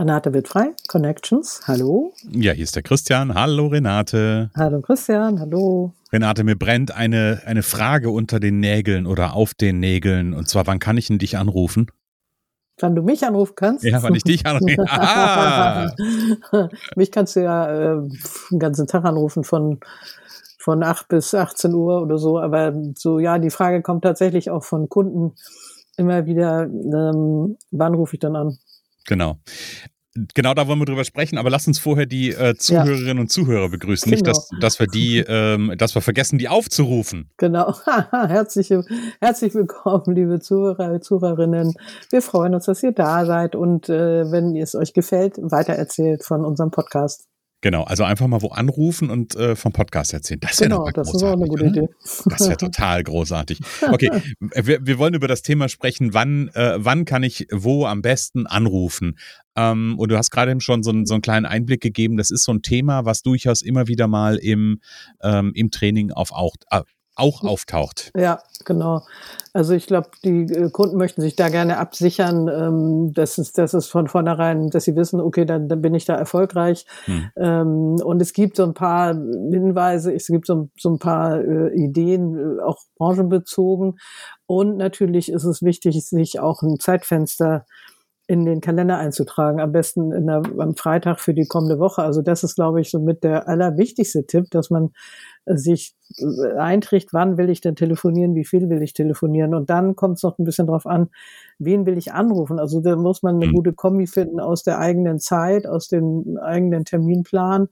Renate Wittfrei, Connections, hallo. Ja, hier ist der Christian. Hallo Renate. Hallo Christian, hallo. Renate, mir brennt eine, eine Frage unter den Nägeln oder auf den Nägeln. Und zwar, wann kann ich denn dich anrufen? Wann du mich anrufen kannst? Ja, wann ich dich anrufe. Ah. mich kannst du ja äh, den ganzen Tag anrufen von, von 8 bis 18 Uhr oder so. Aber so, ja, die Frage kommt tatsächlich auch von Kunden immer wieder, ähm, wann rufe ich dann an? Genau. Genau da wollen wir drüber sprechen, aber lass uns vorher die äh, Zuhörerinnen ja. und Zuhörer begrüßen. Genau. Nicht, dass, dass wir die, ähm, dass wir vergessen, die aufzurufen. Genau. herzlich, herzlich willkommen, liebe Zuhörer, Zuhörerinnen. Wir freuen uns, dass ihr da seid und äh, wenn es euch gefällt, weitererzählt von unserem Podcast. Genau, also einfach mal wo anrufen und äh, vom Podcast erzählen. Das wäre genau, das ist auch eine gute Idee. Das wäre total großartig. Okay, wir, wir wollen über das Thema sprechen, wann, äh, wann kann ich wo am besten anrufen? Ähm, und du hast gerade eben schon so, einen, so einen kleinen Einblick gegeben. Das ist so ein Thema, was durchaus immer wieder mal im, ähm, im Training auf, auch, äh, auch auftaucht. Ja, genau. Also ich glaube, die äh, Kunden möchten sich da gerne absichern, ähm, dass, es, dass es von vornherein, dass sie wissen, okay, dann, dann bin ich da erfolgreich. Hm. Ähm, und es gibt so ein paar Hinweise, es gibt so, so ein paar äh, Ideen, äh, auch branchenbezogen. Und natürlich ist es wichtig, sich auch ein Zeitfenster in den Kalender einzutragen, am besten in der, am Freitag für die kommende Woche. Also das ist, glaube ich, so mit der allerwichtigste Tipp, dass man sich einträgt, wann will ich denn telefonieren, wie viel will ich telefonieren. Und dann kommt es noch ein bisschen drauf an, wen will ich anrufen. Also da muss man eine mhm. gute Kombi finden aus der eigenen Zeit, aus dem eigenen Terminplan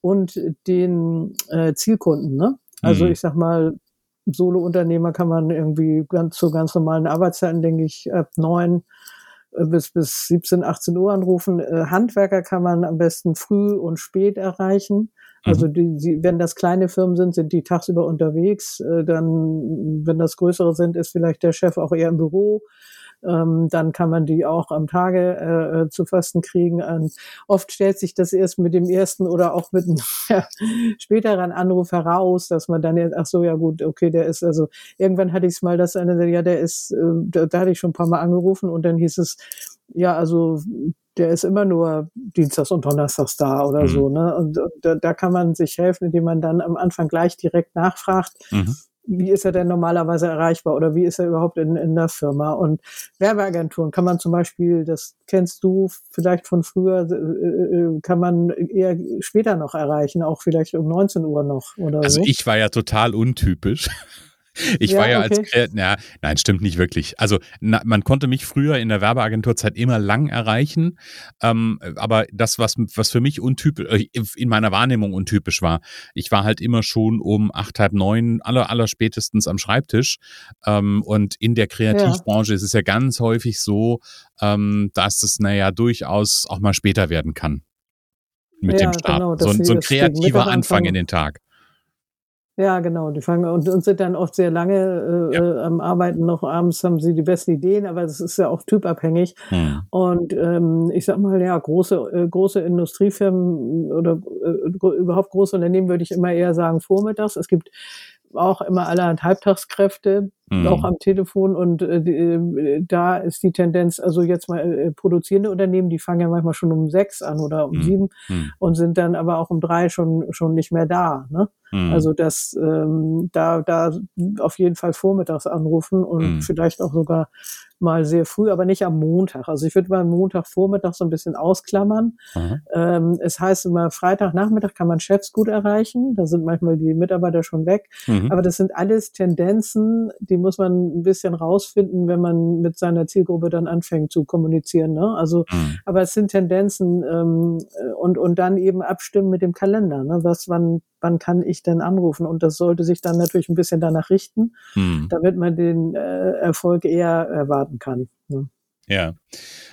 und den äh, Zielkunden. Ne? Also mhm. ich sag mal, Solo-Unternehmer kann man irgendwie ganz zu ganz normalen Arbeitszeiten, denke ich, ab neun äh, bis, bis 17, 18 Uhr anrufen. Äh, Handwerker kann man am besten früh und spät erreichen. Also mhm. die, die, wenn das kleine Firmen sind, sind die tagsüber unterwegs. Äh, dann, wenn das größere sind, ist vielleicht der Chef auch eher im Büro. Ähm, dann kann man die auch am Tage äh, zu fasten kriegen. Und oft stellt sich das erst mit dem ersten oder auch mit einem ja, späteren Anruf heraus, dass man dann jetzt, ach so, ja gut, okay, der ist, also irgendwann hatte ich es mal, dass eine, ja, der ist, äh, da, da hatte ich schon ein paar Mal angerufen und dann hieß es, ja, also der ist immer nur Dienstags und Donnerstags da oder mhm. so. Ne? Und, und da, da, kann man sich helfen, indem man dann am Anfang gleich direkt nachfragt, mhm wie ist er denn normalerweise erreichbar oder wie ist er überhaupt in, in der Firma? Und Werbeagenturen kann man zum Beispiel, das kennst du vielleicht von früher, äh, äh, kann man eher später noch erreichen, auch vielleicht um 19 Uhr noch oder also so. ich war ja total untypisch. Ich ja, war ja okay. als Kreativ, ja, nein, stimmt nicht wirklich. Also na, man konnte mich früher in der Werbeagenturzeit immer lang erreichen, ähm, aber das, was, was für mich untypisch, äh, in meiner Wahrnehmung untypisch war, ich war halt immer schon um acht, halb neun, aller, aller spätestens am Schreibtisch ähm, und in der Kreativbranche ja. ist es ja ganz häufig so, ähm, dass es naja durchaus auch mal später werden kann mit ja, dem Start. Genau, so, so ein kreativer Anfang in den Tag. Ja, genau. Die fangen und, und sind dann oft sehr lange äh, ja. äh, am Arbeiten noch. Abends haben sie die besten Ideen, aber das ist ja auch typabhängig. Hm. Und ähm, ich sag mal, ja, große, äh, große Industriefirmen oder äh, überhaupt große Unternehmen würde ich immer eher sagen vormittags. Es gibt auch immer allerhand Halbtagskräfte, mhm. auch am Telefon. Und äh, äh, da ist die Tendenz, also jetzt mal äh, produzierende Unternehmen, die fangen ja manchmal schon um sechs an oder um mhm. sieben mhm. und sind dann aber auch um drei schon, schon nicht mehr da. Ne? Mhm. Also das ähm, da, da auf jeden Fall vormittags anrufen und mhm. vielleicht auch sogar mal sehr früh, aber nicht am Montag. Also ich würde mal Montagvormittag so ein bisschen ausklammern. Ähm, es heißt immer, Freitagnachmittag kann man Chefs gut erreichen. Da sind manchmal die Mitarbeiter schon weg. Mhm. Aber das sind alles Tendenzen, die muss man ein bisschen rausfinden, wenn man mit seiner Zielgruppe dann anfängt zu kommunizieren. Ne? Also, mhm. aber es sind Tendenzen ähm, und, und dann eben abstimmen mit dem Kalender. Ne? Was, wann, wann kann ich denn anrufen? Und das sollte sich dann natürlich ein bisschen danach richten, mhm. damit man den äh, Erfolg eher erwarten kann. Ne? Ja,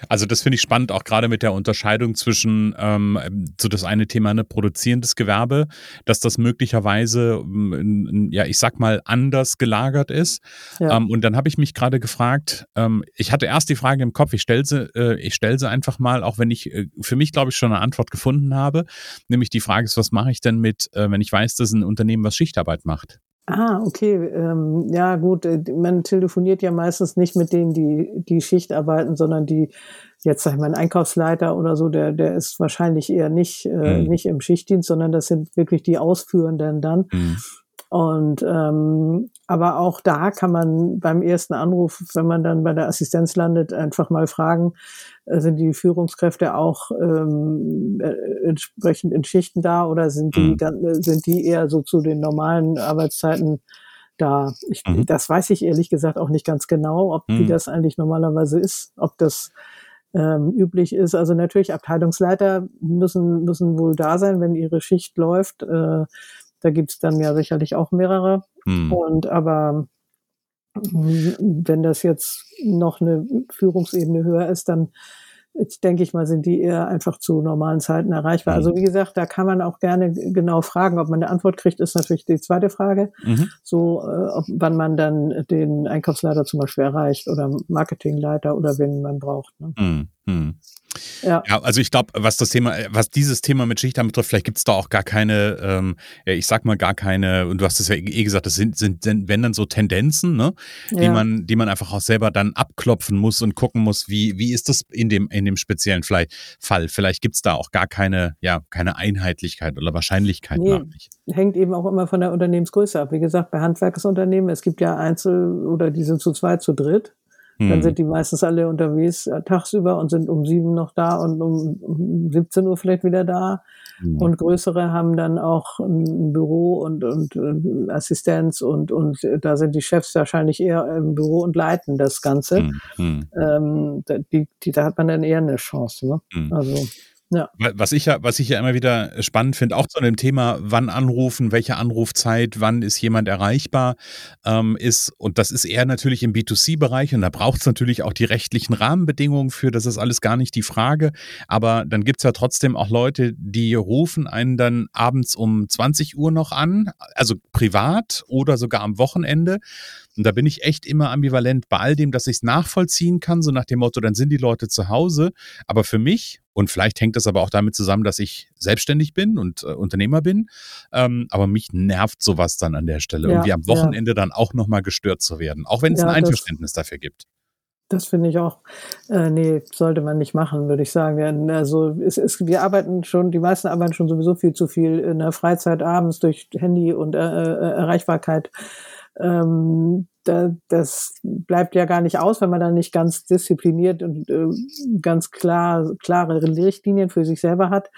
also das finde ich spannend, auch gerade mit der Unterscheidung zwischen ähm, so das eine Thema ne, produzierendes Gewerbe, dass das möglicherweise, ähm, ja, ich sag mal, anders gelagert ist. Ja. Ähm, und dann habe ich mich gerade gefragt, ähm, ich hatte erst die Frage im Kopf, ich stelle sie, äh, ich stelle sie einfach mal, auch wenn ich äh, für mich, glaube ich, schon eine Antwort gefunden habe. Nämlich die Frage ist, was mache ich denn mit, äh, wenn ich weiß, dass ein Unternehmen was Schichtarbeit macht? Ah, okay. Ähm, ja, gut. Äh, man telefoniert ja meistens nicht mit denen, die die Schicht arbeiten, sondern die, jetzt sag ich mal, ein Einkaufsleiter oder so, der, der ist wahrscheinlich eher nicht, äh, mhm. nicht im Schichtdienst, sondern das sind wirklich die Ausführenden dann. Mhm. Und ähm, aber auch da kann man beim ersten Anruf, wenn man dann bei der Assistenz landet, einfach mal fragen, äh, sind die Führungskräfte auch ähm, äh, entsprechend in Schichten da oder sind die mhm. sind die eher so zu den normalen Arbeitszeiten da? Ich, mhm. Das weiß ich ehrlich gesagt auch nicht ganz genau, ob mhm. wie das eigentlich normalerweise ist, ob das ähm, üblich ist. Also natürlich Abteilungsleiter müssen müssen wohl da sein, wenn ihre Schicht läuft. Äh, da gibt's dann ja sicherlich auch mehrere. Mhm. Und aber wenn das jetzt noch eine Führungsebene höher ist, dann denke ich mal, sind die eher einfach zu normalen Zeiten erreichbar. Mhm. Also wie gesagt, da kann man auch gerne genau fragen, ob man eine Antwort kriegt, ist natürlich die zweite Frage. Mhm. So, äh, ob, wann man dann den Einkaufsleiter zum Beispiel erreicht oder Marketingleiter oder wen man braucht. Ne? Mhm. Mhm. Ja. ja, also ich glaube, was das Thema, was dieses Thema mit Schichtern betrifft, vielleicht gibt es da auch gar keine, ähm, ich sag mal gar keine, und du hast es ja eh gesagt, das sind, sind, sind wenn dann so Tendenzen, ne, die ja. man, die man einfach auch selber dann abklopfen muss und gucken muss, wie, wie ist das in dem, in dem speziellen Fall. Vielleicht gibt es da auch gar keine, ja, keine Einheitlichkeit oder Wahrscheinlichkeit nee, nicht. Hängt eben auch immer von der Unternehmensgröße ab. Wie gesagt, bei Handwerkersunternehmen, es gibt ja Einzel- oder die sind zu zweit, zu dritt. Dann hm. sind die meistens alle unterwegs äh, tagsüber und sind um sieben noch da und um 17 Uhr vielleicht wieder da. Mhm. Und größere haben dann auch ein Büro und, und, und, Assistenz und, und da sind die Chefs wahrscheinlich eher im Büro und leiten das Ganze. Mhm. Ähm, die, die, da hat man dann eher eine Chance. Ne? Mhm. Also ja. Was ich ja, was ich ja immer wieder spannend finde, auch zu dem Thema, wann anrufen, welche Anrufzeit, wann ist jemand erreichbar, ähm, ist, und das ist eher natürlich im B2C-Bereich und da braucht es natürlich auch die rechtlichen Rahmenbedingungen für, das ist alles gar nicht die Frage. Aber dann gibt es ja trotzdem auch Leute, die rufen einen dann abends um 20 Uhr noch an, also privat oder sogar am Wochenende. Und da bin ich echt immer ambivalent bei all dem, dass ich es nachvollziehen kann, so nach dem Motto, dann sind die Leute zu Hause. Aber für mich, und vielleicht hängt das aber auch damit zusammen, dass ich selbstständig bin und äh, Unternehmer bin, ähm, aber mich nervt sowas dann an der Stelle, ja, irgendwie am Wochenende ja. dann auch nochmal gestört zu werden, auch wenn es ja, ein Einverständnis das, dafür gibt. Das finde ich auch, äh, nee, sollte man nicht machen, würde ich sagen. Also es ist, wir arbeiten schon, die meisten arbeiten schon sowieso viel zu viel in der Freizeit abends durch Handy und äh, äh Erreichbarkeit ähm, da, das bleibt ja gar nicht aus, wenn man dann nicht ganz diszipliniert und äh, ganz klar klare Richtlinien für sich selber hat,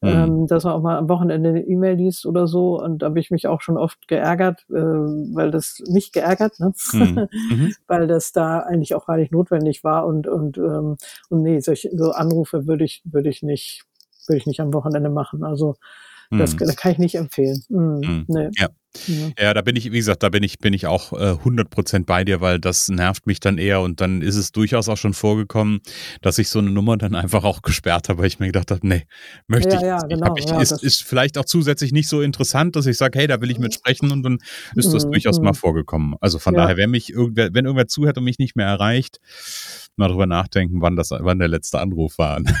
mhm. ähm, dass man auch mal am Wochenende eine E-Mail liest oder so. Und da habe ich mich auch schon oft geärgert, äh, weil das mich geärgert, ne? Mhm. mhm. weil das da eigentlich auch gar nicht notwendig war und und ähm, und nee, solche so Anrufe würde ich würde ich nicht würde ich nicht am Wochenende machen. Also das, mhm. das kann ich nicht empfehlen. Mhm. Mhm. Nee. Ja. Ja. da bin ich, wie gesagt, da bin ich, bin ich auch äh, 100% bei dir, weil das nervt mich dann eher und dann ist es durchaus auch schon vorgekommen, dass ich so eine Nummer dann einfach auch gesperrt habe, weil ich mir gedacht habe, nee, möchte ja, ich ja, nicht. Genau, ich, ja, ist, ist vielleicht auch zusätzlich nicht so interessant, dass ich sage, hey, da will ich mit sprechen und dann ist das mhm. durchaus mal mhm. vorgekomkommen. Also von daher, wenn mich irgendwer, wenn irgendwer zuhört und mich nicht mehr erreicht, mal drüber nachdenken, wann das, wann der letzte Anruf war.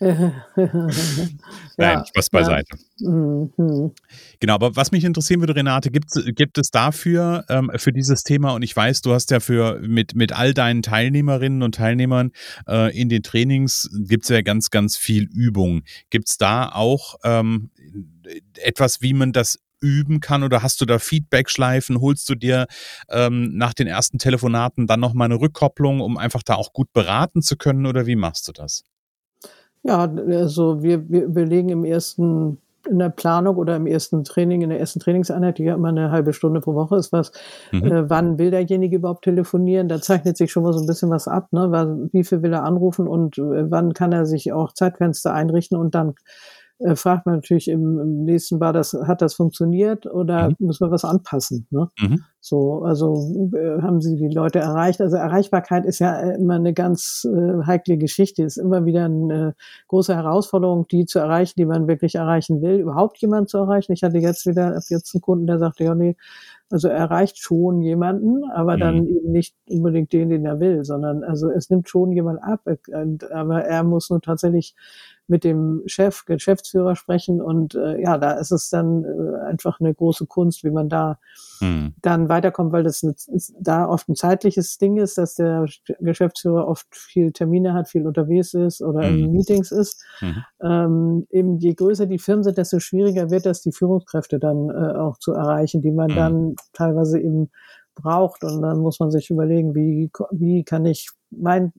Nein, Spaß beiseite. Ja. Mhm. Genau, aber was mich interessieren würde, Renate, gibt, gibt es dafür, ähm, für dieses Thema, und ich weiß, du hast ja für mit, mit all deinen Teilnehmerinnen und Teilnehmern äh, in den Trainings, gibt es ja ganz, ganz viel Übung. Gibt es da auch ähm, etwas, wie man das üben kann oder hast du da Feedback-Schleifen? Holst du dir ähm, nach den ersten Telefonaten dann nochmal eine Rückkopplung, um einfach da auch gut beraten zu können oder wie machst du das? Ja, also wir, wir, wir legen im ersten in der Planung oder im ersten Training, in der ersten Trainingseinheit, die ja immer eine halbe Stunde pro Woche ist, was, mhm. äh, wann will derjenige überhaupt telefonieren? Da zeichnet sich schon mal so ein bisschen was ab, ne? Wie viel will er anrufen und äh, wann kann er sich auch Zeitfenster einrichten und dann äh, fragt man natürlich im, im nächsten Bar, das, hat das funktioniert oder mhm. muss man was anpassen? Ne? Mhm. So, also äh, haben Sie die Leute erreicht? Also Erreichbarkeit ist ja äh, immer eine ganz äh, heikle Geschichte, ist immer wieder eine große Herausforderung, die zu erreichen, die man wirklich erreichen will, überhaupt jemanden zu erreichen. Ich hatte jetzt wieder ab jetzt einen Kunden, der sagte, ja nee, also er erreicht schon jemanden, aber mhm. dann eben nicht unbedingt den, den er will, sondern also es nimmt schon jemand ab, aber er muss nur tatsächlich mit dem Chef, Geschäftsführer sprechen und äh, ja, da ist es dann äh, einfach eine große Kunst, wie man da hm. dann weiterkommt, weil das ist, da oft ein zeitliches Ding ist, dass der Geschäftsführer oft viel Termine hat, viel unterwegs ist oder hm. in Meetings ist. Hm. Ähm, eben je größer die Firmen sind, desto schwieriger wird das, die Führungskräfte dann äh, auch zu erreichen, die man hm. dann teilweise eben braucht und dann muss man sich überlegen, wie, wie kann ich mein,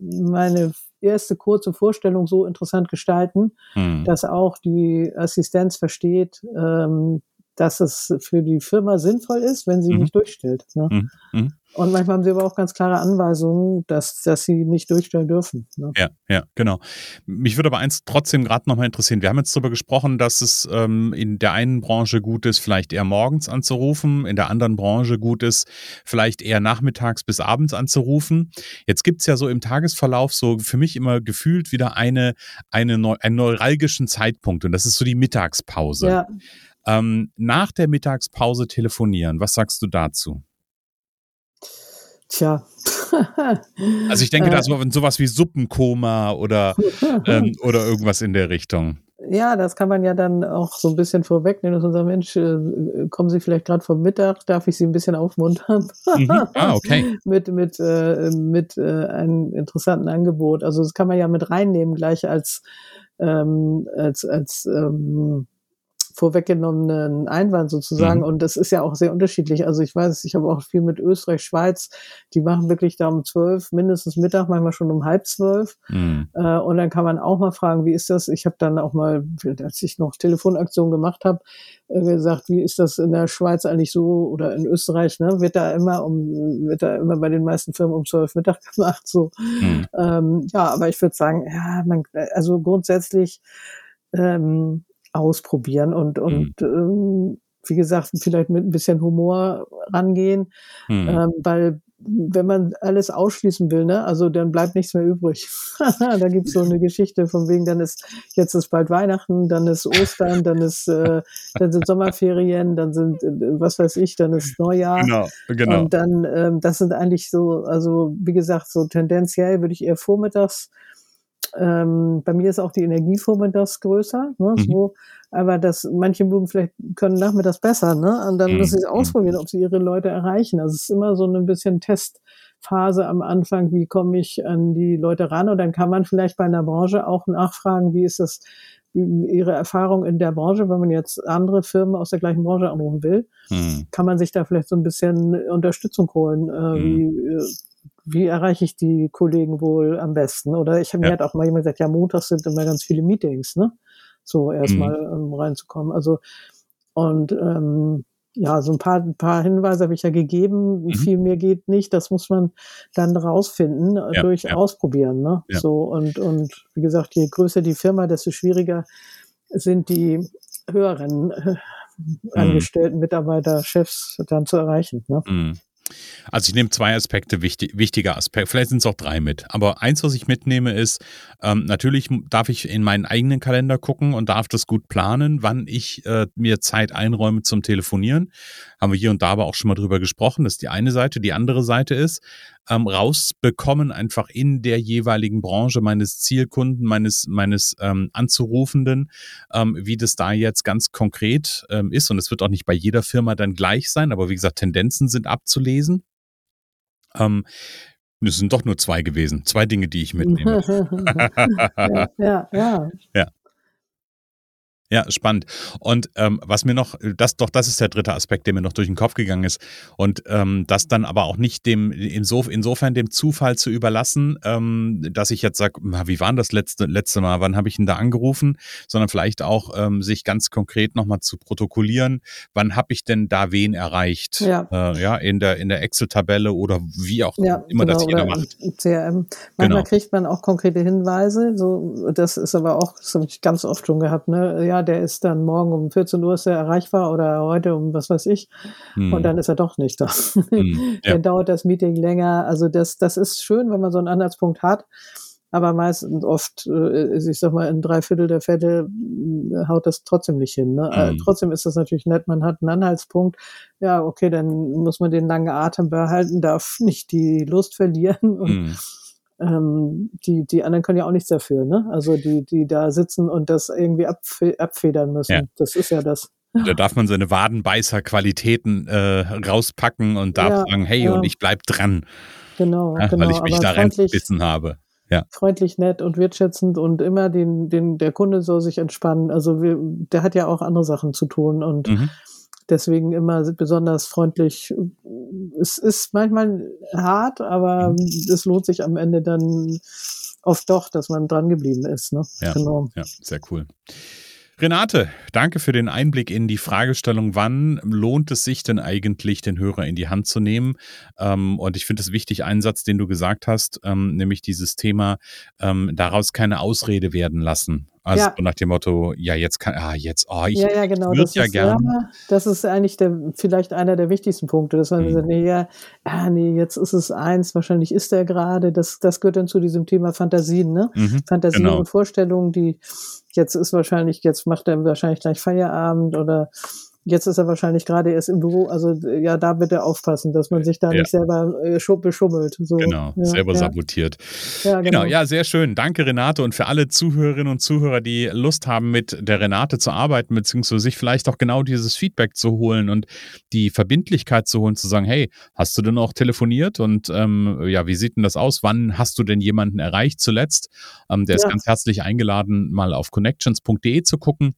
meine erste kurze Vorstellung so interessant gestalten, hm. dass auch die Assistenz versteht, ähm, dass es für die Firma sinnvoll ist, wenn sie mhm. nicht durchstellt. Ne? Mhm. mhm. Und manchmal haben sie aber auch ganz klare Anweisungen, dass, dass sie nicht durchstellen dürfen. Ne? Ja, ja, genau. Mich würde aber eins trotzdem gerade nochmal interessieren. Wir haben jetzt darüber gesprochen, dass es ähm, in der einen Branche gut ist, vielleicht eher morgens anzurufen, in der anderen Branche gut ist, vielleicht eher nachmittags bis abends anzurufen. Jetzt gibt es ja so im Tagesverlauf so für mich immer gefühlt wieder eine, eine, einen neuralgischen Zeitpunkt und das ist so die Mittagspause. Ja. Ähm, nach der Mittagspause telefonieren, was sagst du dazu? Tja. also ich denke da so sowas wie Suppenkoma oder, ähm, oder irgendwas in der Richtung. Ja, das kann man ja dann auch so ein bisschen vorwegnehmen und sagen, Mensch, äh, kommen Sie vielleicht gerade vom Mittag, darf ich Sie ein bisschen aufmuntern? Mhm. Ah, okay. mit mit, äh, mit äh, einem interessanten Angebot. Also das kann man ja mit reinnehmen, gleich als, ähm, als, als ähm, vorweggenommenen Einwand sozusagen. Mhm. Und das ist ja auch sehr unterschiedlich. Also ich weiß, ich habe auch viel mit Österreich, Schweiz, die machen wirklich da um zwölf, mindestens Mittag, manchmal schon um halb zwölf. Mhm. Äh, und dann kann man auch mal fragen, wie ist das? Ich habe dann auch mal, als ich noch Telefonaktionen gemacht habe, äh, gesagt, wie ist das in der Schweiz eigentlich so oder in Österreich, ne? Wird da immer um, wird da immer bei den meisten Firmen um zwölf Mittag gemacht, so. Mhm. Ähm, ja, aber ich würde sagen, ja, man, also grundsätzlich, ähm, ausprobieren und, und mhm. ähm, wie gesagt, vielleicht mit ein bisschen Humor rangehen, mhm. ähm, weil wenn man alles ausschließen will, ne, also dann bleibt nichts mehr übrig. da gibt's so eine Geschichte von wegen, dann ist jetzt ist bald Weihnachten, dann ist Ostern, dann ist äh, dann sind Sommerferien, dann sind äh, was weiß ich, dann ist Neujahr. Genau, genau. Und dann ähm, das sind eigentlich so, also wie gesagt, so tendenziell würde ich eher vormittags ähm, bei mir ist auch die Energieform das größer, ne, mhm. so, aber das, manche mögen vielleicht können nachmittags besser, ne, und dann mhm. müssen sie ausprobieren, ob sie ihre Leute erreichen. Also es ist immer so ein bisschen Testphase am Anfang, wie komme ich an die Leute ran und dann kann man vielleicht bei einer Branche auch nachfragen, wie ist das, ihre Erfahrung in der Branche, wenn man jetzt andere Firmen aus der gleichen Branche anrufen will, mhm. kann man sich da vielleicht so ein bisschen Unterstützung holen, äh, wie, mhm. äh, wie erreiche ich die Kollegen wohl am besten? Oder ich habe ja. mir halt auch mal jemand gesagt, ja, montags sind immer ganz viele Meetings, ne? So erstmal mhm. ähm, reinzukommen. Also und ähm, ja, so ein paar, ein paar Hinweise habe ich ja gegeben. Mhm. Viel mehr geht nicht. Das muss man dann rausfinden äh, ja, durch ja. Ausprobieren. Ne? Ja. So und und wie gesagt, je größer die Firma, desto schwieriger sind die höheren äh, mhm. Angestellten, Mitarbeiter, Chefs dann zu erreichen. Ne? Mhm. Also ich nehme zwei Aspekte, wichtig, wichtige Aspekte, vielleicht sind es auch drei mit. Aber eins, was ich mitnehme, ist, ähm, natürlich darf ich in meinen eigenen Kalender gucken und darf das gut planen, wann ich äh, mir Zeit einräume zum Telefonieren. Haben wir hier und da aber auch schon mal drüber gesprochen. Das ist die eine Seite. Die andere Seite ist, ähm, rausbekommen, einfach in der jeweiligen Branche meines Zielkunden, meines, meines ähm, Anzurufenden, ähm, wie das da jetzt ganz konkret ähm, ist. Und es wird auch nicht bei jeder Firma dann gleich sein, aber wie gesagt, Tendenzen sind abzulesen. Ähm, es sind doch nur zwei gewesen. Zwei Dinge, die ich mitnehme. ja, ja, ja. ja. Ja, spannend. Und ähm, was mir noch, das doch, das ist der dritte Aspekt, der mir noch durch den Kopf gegangen ist. Und ähm, das dann aber auch nicht dem, insof insofern dem Zufall zu überlassen, ähm, dass ich jetzt sage, wie war das letzte, letzte Mal, wann habe ich ihn da angerufen, sondern vielleicht auch ähm, sich ganz konkret nochmal zu protokollieren, wann habe ich denn da wen erreicht? Ja, äh, ja in der, in der Excel-Tabelle oder wie auch ja, immer genau, das jeder macht. CRM. Manchmal genau. kriegt man auch konkrete Hinweise, so, das ist aber auch, das habe ich ganz oft schon gehabt, ne? Ja, der ist dann morgen um 14 Uhr ist er erreichbar oder heute um was weiß ich. Hm. Und dann ist er doch nicht da. Hm, ja. dann dauert das Meeting länger. Also das, das ist schön, wenn man so einen Anhaltspunkt hat. Aber meistens oft, äh, ich sag mal, in drei Viertel der Fälle äh, haut das trotzdem nicht hin. Ne? Mhm. trotzdem ist das natürlich nett, man hat einen Anhaltspunkt. Ja, okay, dann muss man den langen Atem behalten, darf nicht die Lust verlieren. Und, mhm ähm, die, die anderen können ja auch nichts dafür, ne? Also die, die da sitzen und das irgendwie abfe abfedern müssen. Ja. Das ist ja das. Da darf man seine Wadenbeißer-Qualitäten äh, rauspacken und darf ja, sagen, hey, ja. und ich bleib dran. Genau, ja, genau. Weil ich mich da reingebissen habe. Ja. Freundlich, nett und wertschätzend und immer den, den, der Kunde soll sich entspannen. Also wir, der hat ja auch andere Sachen zu tun und mhm. Deswegen immer besonders freundlich. Es ist manchmal hart, aber es lohnt sich am Ende dann oft doch, dass man dran geblieben ist. Ne? Ja, genau. ja, sehr cool. Renate, danke für den Einblick in die Fragestellung, wann lohnt es sich denn eigentlich, den Hörer in die Hand zu nehmen? Ähm, und ich finde es wichtig, einen Satz, den du gesagt hast, ähm, nämlich dieses Thema, ähm, daraus keine Ausrede werden lassen. Also ja. nach dem Motto, ja, jetzt kann, ah, jetzt, oh, ich ja, ja, genau. würde ja gerne. Ja, das ist eigentlich der, vielleicht einer der wichtigsten Punkte, dass man mhm. sagt, nee, ja, ah, nee, jetzt ist es eins, wahrscheinlich ist er gerade, das, das gehört dann zu diesem Thema Fantasien, ne? Mhm, Fantasien genau. und Vorstellungen, die, jetzt ist wahrscheinlich, jetzt macht er wahrscheinlich gleich Feierabend oder Jetzt ist er wahrscheinlich gerade erst im Büro. Also ja, da bitte aufpassen, dass man sich da ja. nicht selber äh, beschummelt. So. Genau, ja, selber ja. sabotiert. Ja, genau. genau. Ja, sehr schön. Danke, Renate. Und für alle Zuhörerinnen und Zuhörer, die Lust haben, mit der Renate zu arbeiten, beziehungsweise sich vielleicht auch genau dieses Feedback zu holen und die Verbindlichkeit zu holen, zu sagen, hey, hast du denn auch telefoniert? Und ähm, ja, wie sieht denn das aus? Wann hast du denn jemanden erreicht zuletzt? Ähm, der ist ganz herzlich eingeladen, mal auf connections.de zu gucken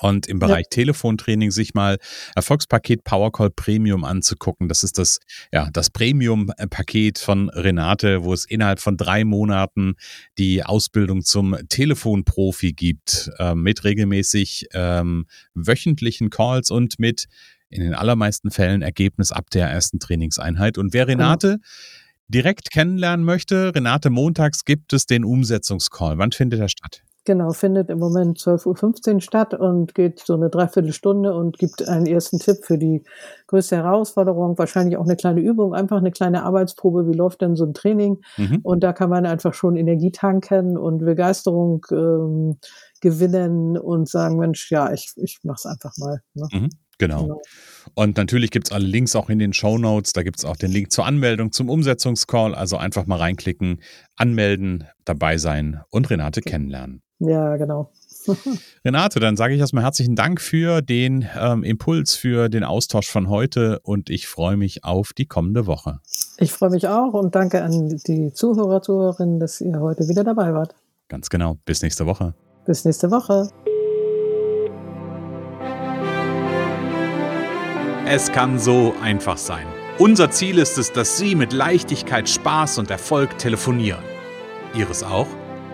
und im Bereich ja. Telefontraining sich mal Erfolgspaket Powercall Premium anzugucken. Das ist das, ja, das Premium-Paket von Renate, wo es innerhalb von drei Monaten die Ausbildung zum Telefonprofi gibt, äh, mit regelmäßig ähm, wöchentlichen Calls und mit in den allermeisten Fällen Ergebnis ab der ersten Trainingseinheit. Und wer genau. Renate mhm. direkt kennenlernen möchte, Renate, montags gibt es den Umsetzungscall. Wann findet er statt? Genau, findet im Moment 12.15 Uhr statt und geht so eine Dreiviertelstunde und gibt einen ersten Tipp für die größte Herausforderung, wahrscheinlich auch eine kleine Übung, einfach eine kleine Arbeitsprobe, wie läuft denn so ein Training? Mhm. Und da kann man einfach schon Energie tanken und Begeisterung ähm, gewinnen und sagen, Mensch, ja, ich, ich mach's einfach mal. Ne? Mhm. Genau. genau. Und natürlich gibt es alle Links auch in den Show Notes. Da gibt es auch den Link zur Anmeldung zum Umsetzungscall. Also einfach mal reinklicken, anmelden, dabei sein und Renate kennenlernen. Ja, genau. Renate, dann sage ich erstmal herzlichen Dank für den ähm, Impuls, für den Austausch von heute und ich freue mich auf die kommende Woche. Ich freue mich auch und danke an die Zuhörer, Zuhörerinnen, dass ihr heute wieder dabei wart. Ganz genau. Bis nächste Woche. Bis nächste Woche. Es kann so einfach sein. Unser Ziel ist es, dass Sie mit Leichtigkeit, Spaß und Erfolg telefonieren. Ihres auch?